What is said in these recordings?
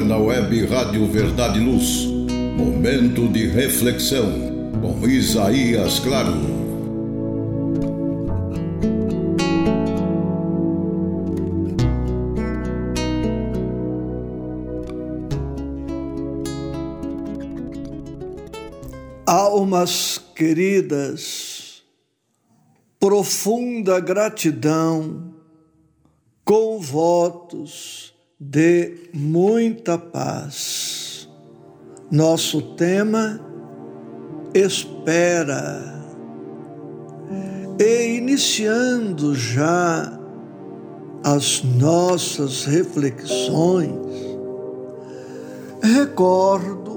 agora na web Rádio Verdade e Luz. Momento de reflexão com Isaías Claro. Almas queridas, profunda gratidão com votos de muita paz. Nosso tema espera. E iniciando já as nossas reflexões, recordo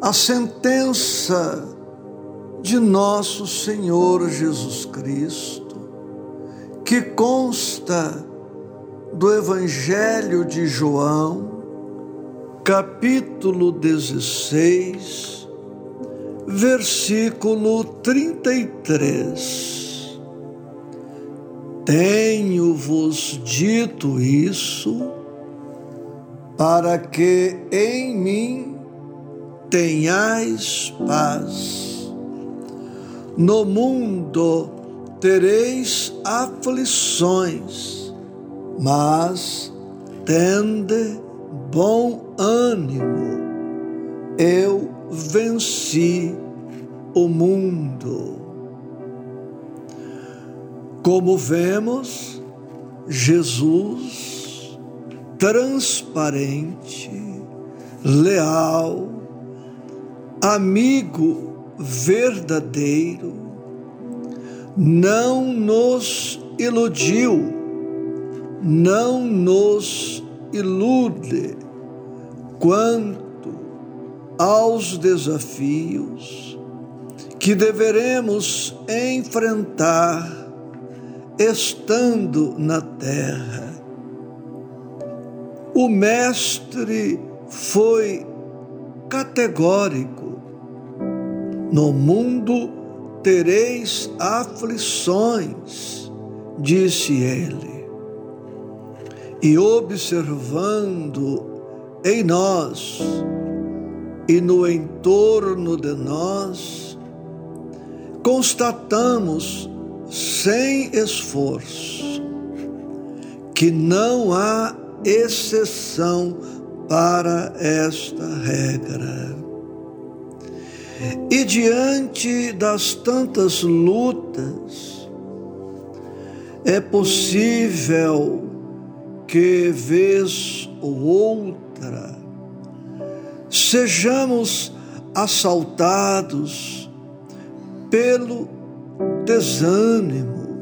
a sentença de nosso Senhor Jesus Cristo, que consta do Evangelho de João, capítulo 16, versículo 33. Tenho-vos dito isso para que em mim tenhais paz. No mundo tereis aflições mas tende bom ânimo, eu venci o mundo. Como vemos, Jesus, transparente, leal, amigo verdadeiro, não nos iludiu não nos ilude quanto aos desafios que deveremos enfrentar estando na terra. O Mestre foi categórico: no mundo tereis aflições, disse ele e observando em nós e no entorno de nós, constatamos sem esforço que não há exceção para esta regra. E diante das tantas lutas, é possível que vez ou outra sejamos assaltados pelo desânimo,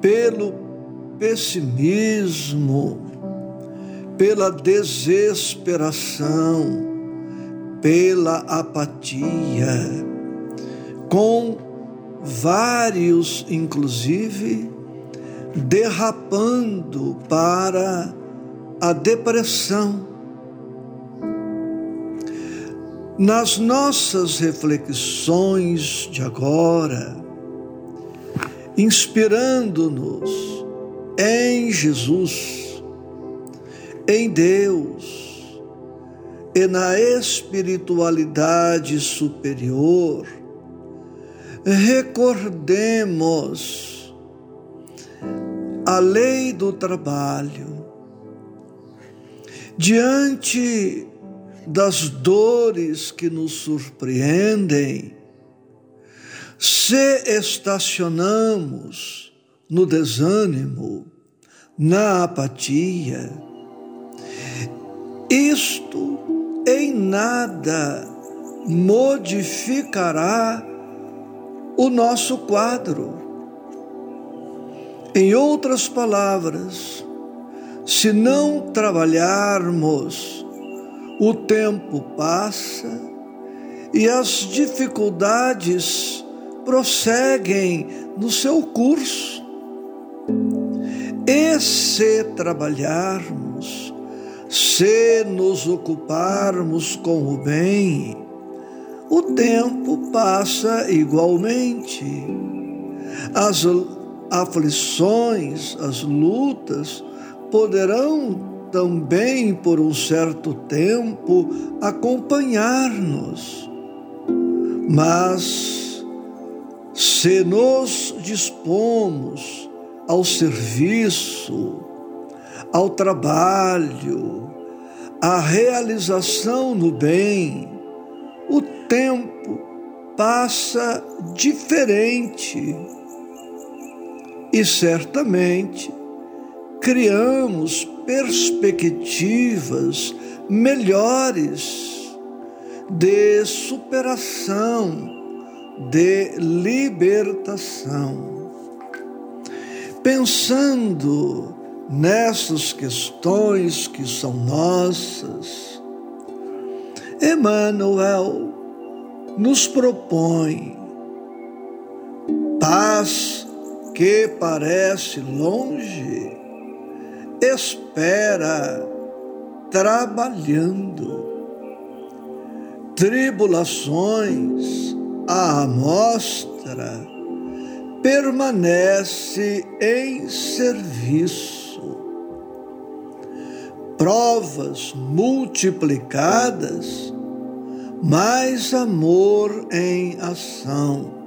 pelo pessimismo, pela desesperação, pela apatia, com vários, inclusive, derrapando para a depressão. Nas nossas reflexões de agora, inspirando-nos em Jesus, em Deus e na espiritualidade superior, recordemos a lei do trabalho. Diante das dores que nos surpreendem, se estacionamos no desânimo, na apatia, isto em nada modificará o nosso quadro. Em outras palavras, se não trabalharmos, o tempo passa e as dificuldades prosseguem no seu curso. E se trabalharmos, se nos ocuparmos com o bem, o tempo passa igualmente. As aflições, as lutas poderão também por um certo tempo acompanhar-nos. Mas se nos dispomos ao serviço, ao trabalho, à realização no bem, o tempo passa diferente e certamente criamos perspectivas melhores de superação, de libertação. Pensando nessas questões que são nossas, Emmanuel nos propõe paz que parece longe, espera trabalhando. Tribulações à amostra permanece em serviço. Provas multiplicadas, mais amor em ação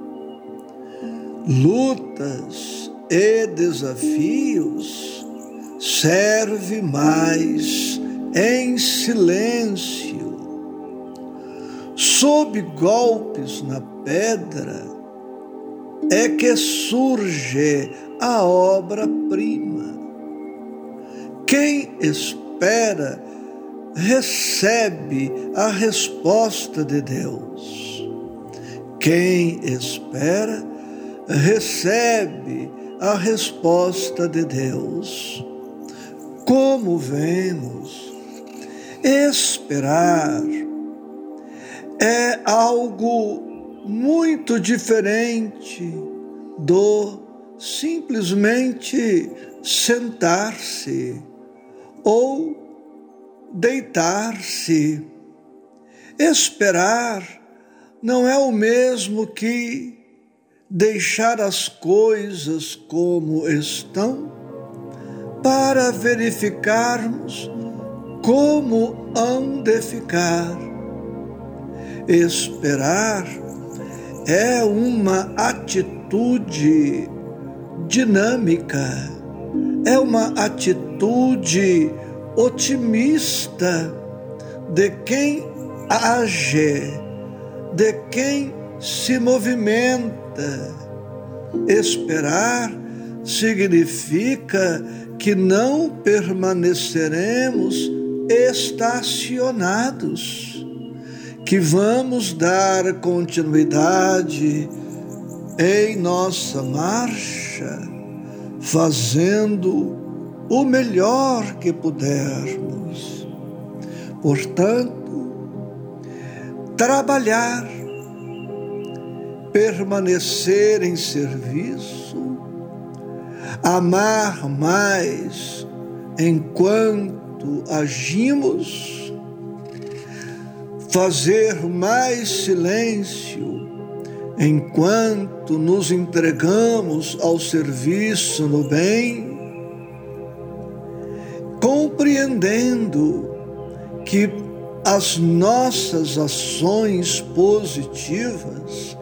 lutas e desafios, serve mais em silêncio. Sob golpes na pedra é que surge a obra-prima. Quem espera recebe a resposta de Deus. Quem espera recebe a resposta de Deus. Como vemos, esperar é algo muito diferente do simplesmente sentar-se ou deitar-se. Esperar não é o mesmo que deixar as coisas como estão para verificarmos como hão de ficar. Esperar é uma atitude dinâmica, é uma atitude otimista de quem age, de quem se movimenta Esperar significa que não permaneceremos estacionados, que vamos dar continuidade em nossa marcha, fazendo o melhor que pudermos. Portanto, trabalhar permanecer em serviço, amar mais enquanto agimos, fazer mais silêncio enquanto nos entregamos ao serviço no bem, compreendendo que as nossas ações positivas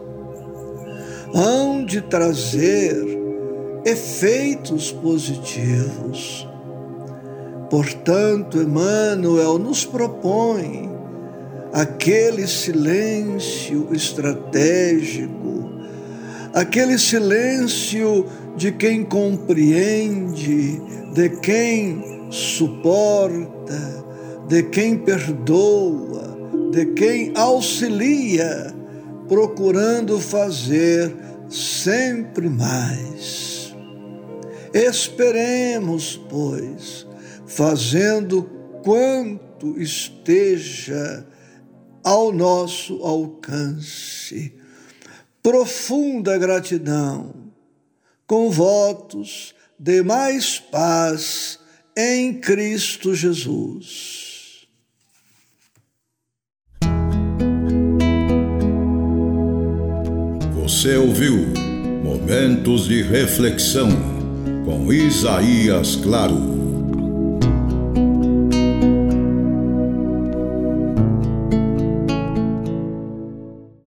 hão de trazer efeitos positivos. Portanto, Emmanuel nos propõe aquele silêncio estratégico, aquele silêncio de quem compreende, de quem suporta, de quem perdoa, de quem auxilia, procurando fazer sempre mais. Esperemos, pois, fazendo quanto esteja ao nosso alcance. Profunda gratidão, com votos de mais paz em Cristo Jesus. Você ouviu Momentos de Reflexão com Isaías Claro.